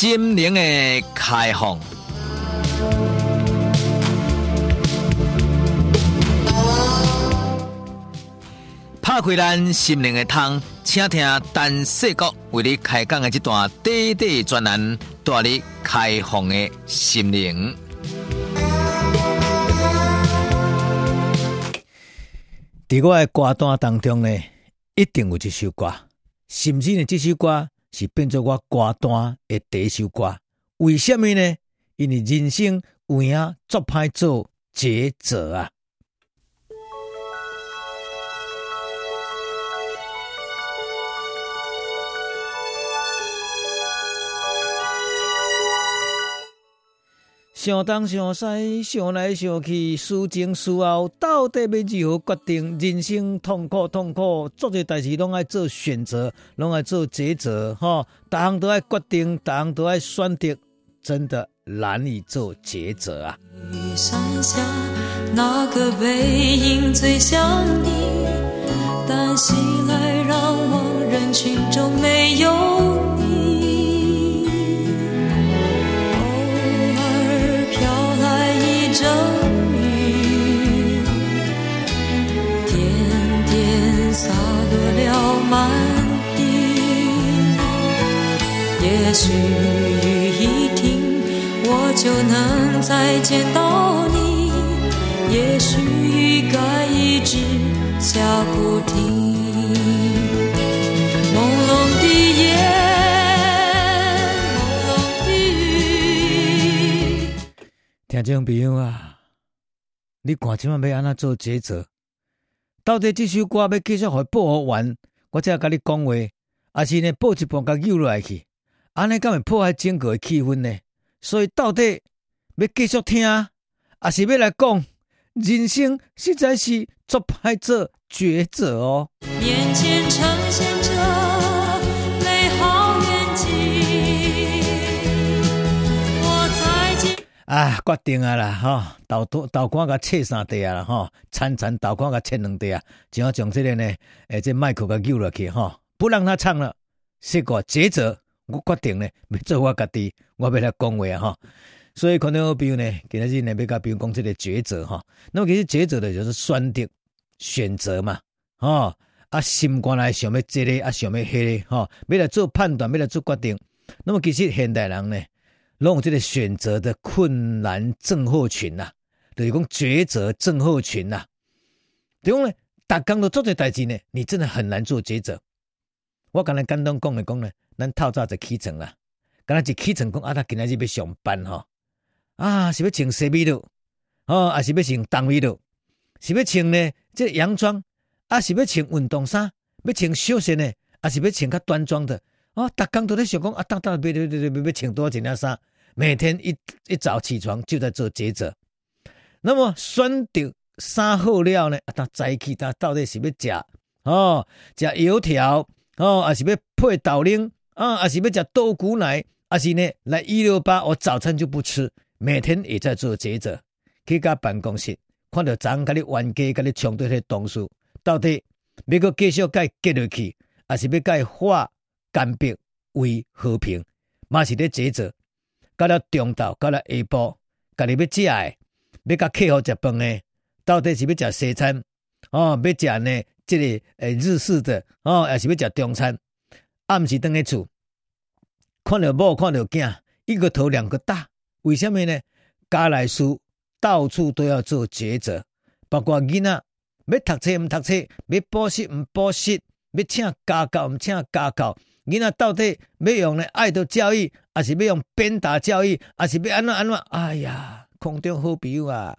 心灵的开放。拍开咱心灵的窗，请听陈世国为你开讲的这段短短专栏，带你开放的心灵。在我的歌单当中呢，一定有这首歌，甚至呢，这首歌是变作我歌单的第一首歌。为什么呢？因为人生有影足歹做抉择啊。想东想西，想来想去，思前思后，到底要如何决定？人生痛苦痛苦，做这代志拢爱做选择，拢爱做抉择，哈，大项都爱决定，大项都爱选择，真的难以做抉择啊！山下那个背影最像你，但醒来让往人群中没有。再见到你。也许雨该一直下不停。朦胧的夜，朦胧的雨。听众朋友啊，你看今晚要安怎做抉择？到底这首歌要继续会播完？我再甲你讲话，还是呢，播一半甲扭落去，安尼敢会破坏整个气氛呢？所以到底要继续听，还是要来讲？人生实在是做歹做抉择哦。眼前呈现着美好愿景，我再见。啊，决定啊啦，哈，豆豆豆干甲切三块啊啦，哈，餐餐豆干甲切两块啊，只要将这个呢，诶、欸，这麦克甲扭落去，哈，不让他唱了，是个抉择，我决定呢，要做我家己，我要来讲话啊，哈，所以可能比如呢，今日呢，要甲比如讲这个抉择，哈，那么其实抉择的就是选择选择嘛，哈，啊，心肝来想要这个，啊，想要迄个，哈，要来做判断，要来做决定，那么其实现代人呢？拢有这个选择的困难症候群呐、啊，就是讲抉择症候群呐、啊。对讲呢，逐工都做这代志呢，你真的很难做抉择。我刚才简单讲来讲呢，咱透早就起床啊，刚才一起床讲啊，他今仔日要上班吼，啊，是要穿西米的，哦，还是要穿东装的，是要穿呢这个洋装，啊，是要穿运动衫，要穿休闲的，还是要穿较端庄的。哦，逐工都在想讲啊，当当别别别别别穿多少几件衫。每天一一早起床就在做抉择，那么选择啥好料呢？啊，他早起他到底是要吃哦，吃油条哦，还是要配豆奶啊，还是要吃豆谷奶，还是呢来一六八？我早餐就不吃，每天也在做抉择。去到办公室，看到张跟你冤家甲你冲对的同事，到底要个继续甲伊结落去，还是要该化干戈为和平？嘛是咧抉择。到了中昼，到了下晡，家己要食诶，要甲客户食饭诶，到底是要食西餐哦？要食呢？这个诶日式的哦，还是要食中餐？暗时等去厝，看到某，看到囝，一个头两个大。为什么呢？家内事到处都要做抉择，包括囡仔要读册毋读册，要补习毋补习，要请家教毋请家教。囡仔到底要用呢爱的教育，还是要用鞭打教育，还是要安怎安怎？哎呀，空中好朋友啊，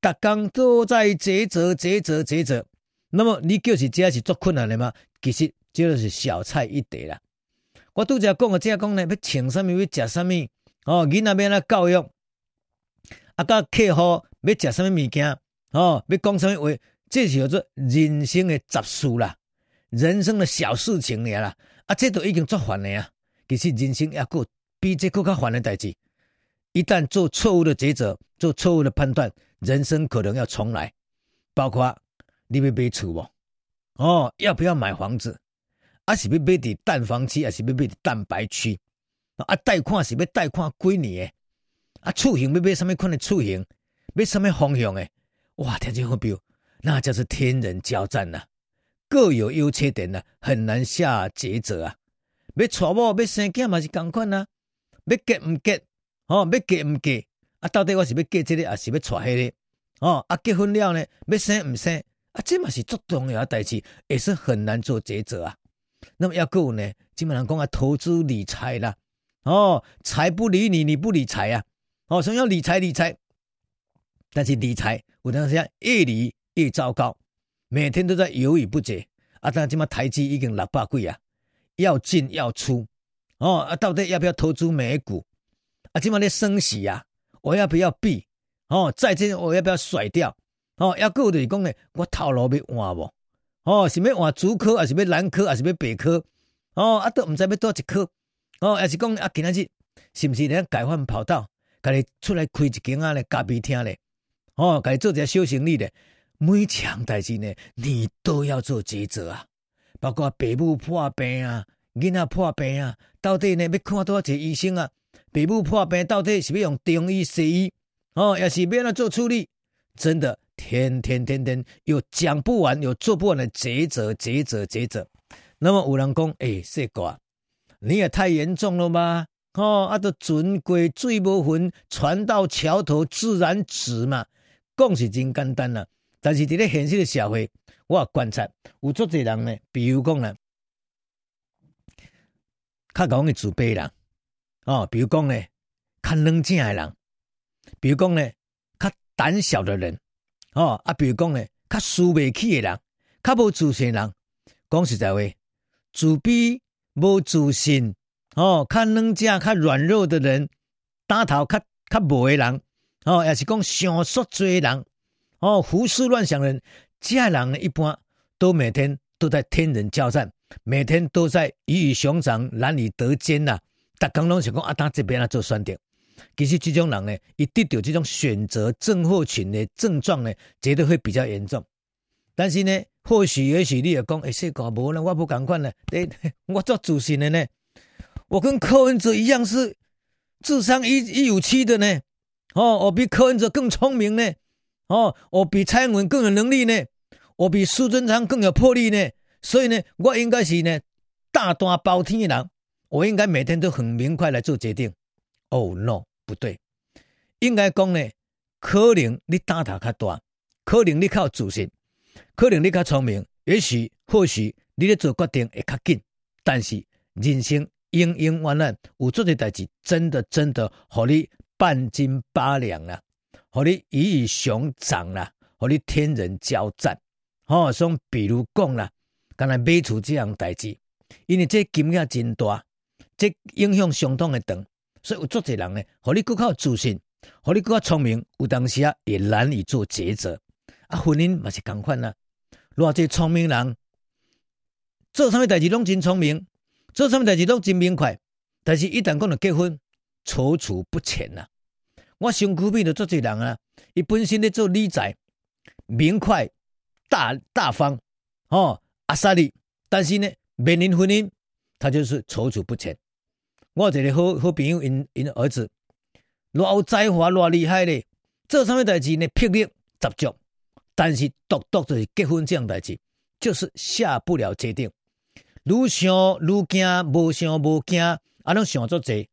逐工都在抉择抉择抉择。那么你就是这是足困难的吗？其实这就是小菜一碟啦。我拄则讲个，这讲呢要穿什么，要食什么哦，囡仔要安怎教育，啊，甲客户要食什么物件哦，要讲什么话，这是叫做人生的杂事啦，人生的小事情了啦。啊，这都已经做烦了啊！其实人生也过比这更加烦的代志。一旦做错误的抉择，做错误的判断，人生可能要重来。包括你要买厝无？哦，要不要买房子？啊是要买在蛋黄区，还是要买在蛋白区？啊，贷款是要贷款几年诶？啊，厝型要买什么款的厝型？买什么方向诶？哇，听见好标，那就是天人交战呐，各有优缺点呐，很难下抉择啊。要娶某要生囝嘛是共款啊，要结毋结？哦，要结毋结？啊，到底我是要结这个，还是要娶迄个？哦，啊，结婚了呢，要生毋生？啊，这嘛是最重要的代志，也是很难做抉择啊。那么抑要有呢，基本上讲啊，投资理财啦，哦，财不理你，你不理财啊，哦，所以要理财理财，但是理财有当时越理越糟糕，每天都在犹豫不决啊。但今嘛台积已经六百几啊，要进要出，哦，啊，到底要不要投资美股？啊，今嘛咧升息呀，我要不要避？哦，债券我要不要甩掉？哦，要够就是讲呢，我套路要换无？哦，是要换主科，还是要南科，还是要北科？哦，啊，都毋知要倒一科。哦，也是讲啊，今仔日是毋是咧改换跑道，家己出来开一间啊咧咖啡厅咧？哦，家己做一下小生意咧。每一项代志呢，你都要做抉择啊。包括爸母破病啊，囡仔破病啊，到底呢要看多少个医生啊？爸母破病到底是要用中医西医？哦，也是要安怎做处理？真的。天天天天有讲不完，有做不完的抉择，抉择，抉择。那么有人讲，诶、欸，说过你也太严重了吧？哦，啊，都船过水无痕，船到桥头自然直嘛。讲是真简单啦，但是伫咧现实的社会，我观察有足侪人呢，比如讲呢，较讲嘅自卑人，哦，比如讲呢，较冷静的人，比如讲呢，较胆小的人。哦，啊，比如讲呢，较输未起的人，较无自信的人，讲实在话，自卑、无自信，哦，较软弱、较软弱的人，胆头较较无的人，哦，也是讲想说多人，哦，胡思乱想的人，这样人呢，一般都每天都在天人交战，每天都在鱼与熊掌难以得兼呐、啊，逐工拢想讲啊，当这边啊做选择。其实这种人呢，一得到这种选择症候群的症状呢，绝对会比较严重。但是呢，或许也许你也讲，哎，这个无呢，我不敢看呢。对，我做主席的呢，我跟柯文哲一样是智商一一五七的呢。哦，我比柯文哲更聪明呢。哦，我比蔡英文更有能力呢。我比苏贞昌更有魄力呢。所以呢，我应该是呢大大包天的人。我应该每天都很明快来做决定。哦、oh,，no。不对，应该讲呢，可能你胆头较大，可能你靠自信，可能你较聪明，也许或许你咧做决定会较紧，但是人生永永远远有做的代志，真的真的，互你半斤八两啦，互你鱼与熊掌啦，互你天人交战。哦，像比如讲啦，刚才买厝这样代志，因为这金额真大，这影响相当的长。所以有足侪人呢，互你更较自信，互你更较聪明，有当时啊也难以做抉择。啊，婚姻嘛是共款啦，偌济聪明人做啥物代志拢真聪明，做啥物代志拢真明快，但是一旦讲到结婚，踌躇不前呐。我身躯边的足济人啊，伊本身咧做理财，明快大大方哦，阿萨利，但是呢，面临婚姻，他就是踌躇不前。我一个好好朋友，因因儿子，偌有才华，偌厉害咧，做啥物代志呢？魄力十足，但是独独就是结婚这样代志，就是下不了决定，愈想愈惊，无想无惊，啊，拢想足济，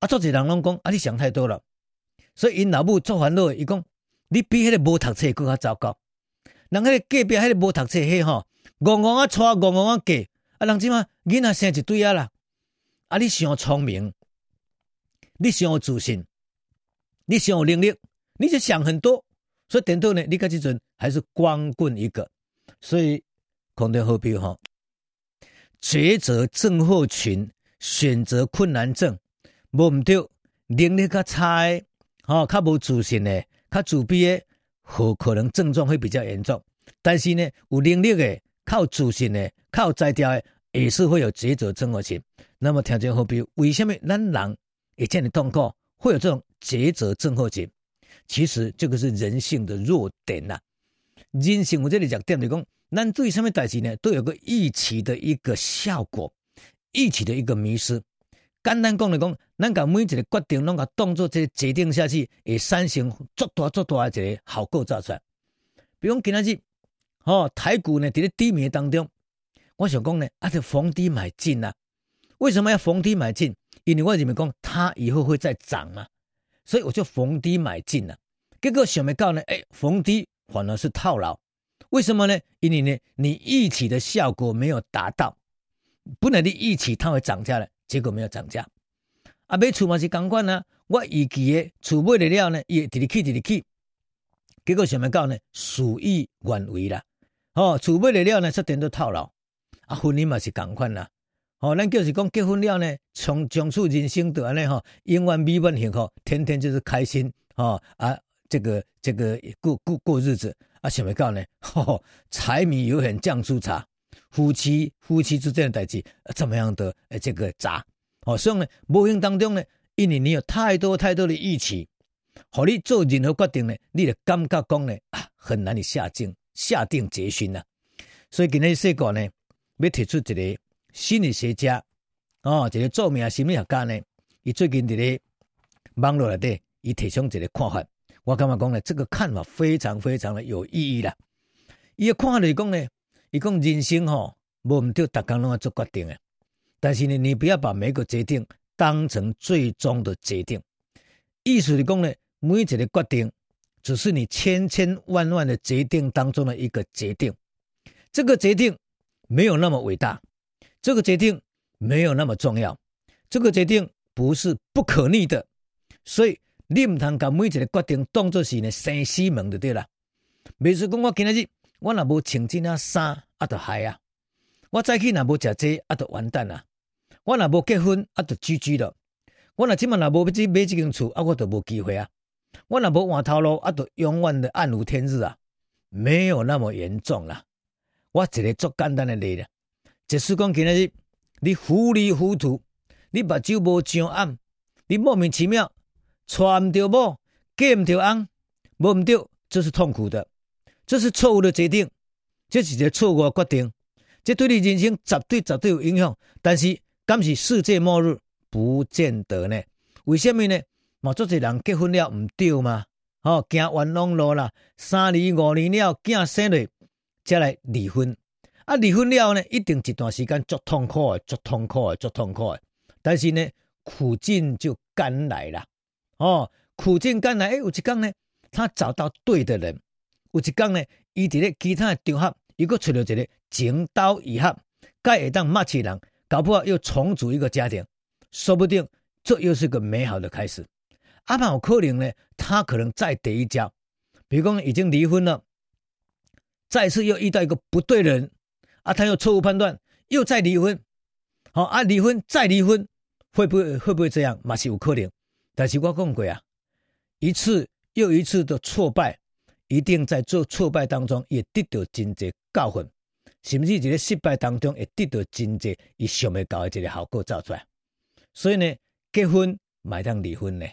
啊，足济人拢讲，啊，你想太多了，所以因老母做烦恼，伊讲，你比迄个无读册更较糟糕，人迄个隔壁迄个无读册迄吼，戆戆啊娶，戆戆啊嫁，啊，人即嘛囡仔生一堆啊啦。啊！你想聪明，你想有自信，你想有能力，你就想很多。所以点到呢，你看这阵还是光棍一个。所以空中好比哈，抉择症候群、选择困难症，无毋对，能力较差的，哈，较无自信的，较自卑的，和可能症状会比较严重。但是呢，有能力的、靠自信的、靠才调的，也是会有抉择症候群。那么条件好比，为什么咱人会这样痛苦，会有这种抉择症候群？其实这个是人性的弱点呐、人性我这里讲点的讲，咱对什么代志呢，都有个预期的一个效果，预期的一个迷失。简单讲来讲，咱把每一个决定拢甲当做这决定下去，会产生足大足大的一个效果造出来。比如今仔日，哦，台股呢伫咧低迷当中，我想讲呢，啊，就逢低买进啊。为什么要逢低买进？因为我认为讲，它以后会再涨嘛，所以我就逢低买进了。结果想没到呢，哎，逢低反而是套牢。为什么呢？因为呢，你预期的效果没有达到，本来你预期它会涨价了，结果没有涨价。啊，买厝嘛是同款啊，我预期的厝买的了呢，也直直去直直去，结果想没到呢，事与愿违啦。哦，厝买的了呢，这点都套牢。啊，婚姻嘛是同款啦。哦，咱就是讲结婚了呢，从从此人生就安尼吼，永远美满幸福，天天就是开心。哦啊。这个这个过过过日子啊，想没到呢？吼、哦，柴米油盐酱醋茶，夫妻夫妻之间的代志，怎么样的诶？这个杂，哦，所以呢，无形当中呢，因为你有太多太多的预期，和你做任何决定呢，你的感觉讲呢啊，很难以下定下定决心呐、啊。所以今天说过呢，要提出一个心理学家，哦，一个著名的心理学家呢，伊最近伫个网络内底，伊提倡一个看法。我感觉讲呢，这个看法非常非常的有意义啦。伊个看法来讲呢，伊讲人生吼无毋对，逐工拢要做决定诶。但是呢，你不要把每个决定当成最终的决定。意思是讲呢，每一个决定只是你千千万万的决定当中的一个决定。这个决定没有那么伟大，这个决定没有那么重要，这个决定不是不可逆的，所以。你唔通甲每一个决定当作是呢生死门就对啦。比如讲，我今日我若无穿这件衫，啊，就害啊；我早起若无食这，啊，就完蛋啊；我若无结婚，啊，就 GG 了；我若即晚若无要去买即间厝，啊，我就无机会啊；我若无换头路，啊，就永远的暗无天日啊。没有那么严重啦。我一个足简单的例子，就是讲今日你糊里糊涂，你目睭无上暗，你莫名其妙。娶唔到某，嫁唔到翁，无唔对，这是痛苦的，这是错误的决定，这是一个错误的决定，这对你人生绝对绝对有影响。但是，敢是世界末日，不见得呢？为什么呢？嘛，做侪人结婚了唔对嘛？哦，行冤枉路啦，三年五年了，囝生了，才来离婚。啊，离婚了呢，一定一段时间足痛苦的，足痛苦的，足痛苦的。但是呢，苦尽就甘来了。哦，苦尽甘来，诶，有一天呢，他找到对的人；有一天呢，伊伫咧其他的场合，又佫找到一个情投意合，该会当默契人，搞不好又重组一个家庭，说不定这又是个美好的开始。阿有可能呢，他可能再跌一跤，比如讲已经离婚了，再次又遇到一个不对的人，啊，他又错误判断，又再离婚，好啊，离婚再离婚，会不会会不会这样？嘛是有可能。但是我讲过啊，一次又一次的挫败，一定在做挫败当中也得到真济教训，甚至一个失败当中也得到真济伊想未到的这个效果造出来。所以呢，结婚买当离婚呢，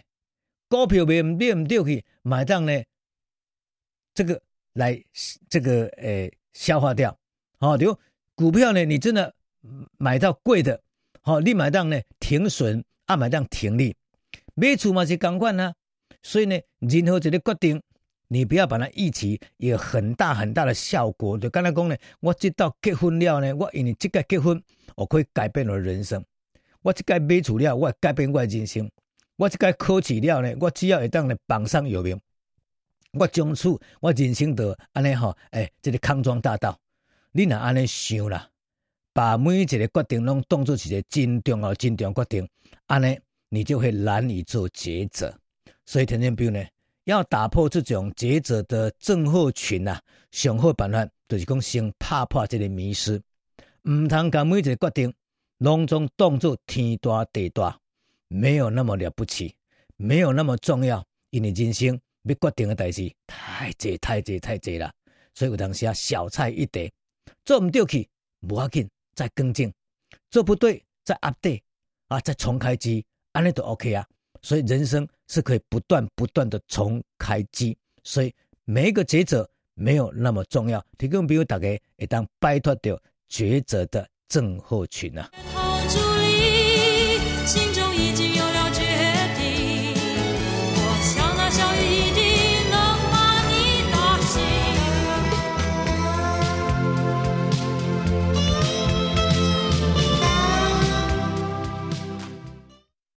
股票买唔对唔对去买当呢，这个来这个诶、消化掉。好、哦，比如股票呢，你真的买到贵的，好、哦，你买当呢停损，啊买当停利。买厝嘛是同款啊，所以呢，任何一个决定，你不要把它预期有很大很大的效果。就刚才讲呢，我知道结婚了呢，我因为这个结婚，我可以改变我的人生。我这个买厝了，我改变我的人生。我这个考试了呢，我只要会当呢榜上有名，我从此我人生就安尼吼，诶，这个康庄大道，你若安尼想啦，把每一个决定拢当作是一个真重要、真重要决定，安尼。你就会难以做抉择，所以田建彪呢，要打破这种抉择的症候群呐、啊，上好办法就是讲先拍破这个迷思，唔通把每一个决定拢总当作天大地大，没有那么了不起，没有那么重要，因为人生要决定的代志太济太济太济了，所以有当时啊小菜一碟，做唔对去无要紧，再更正，做不对再 update 啊，再重开机。安尼都 OK 啊，所以人生是可以不断不断的重开机，所以每一个抉择没有那么重要。提供比如大家会当摆脱掉抉择的症候群啊。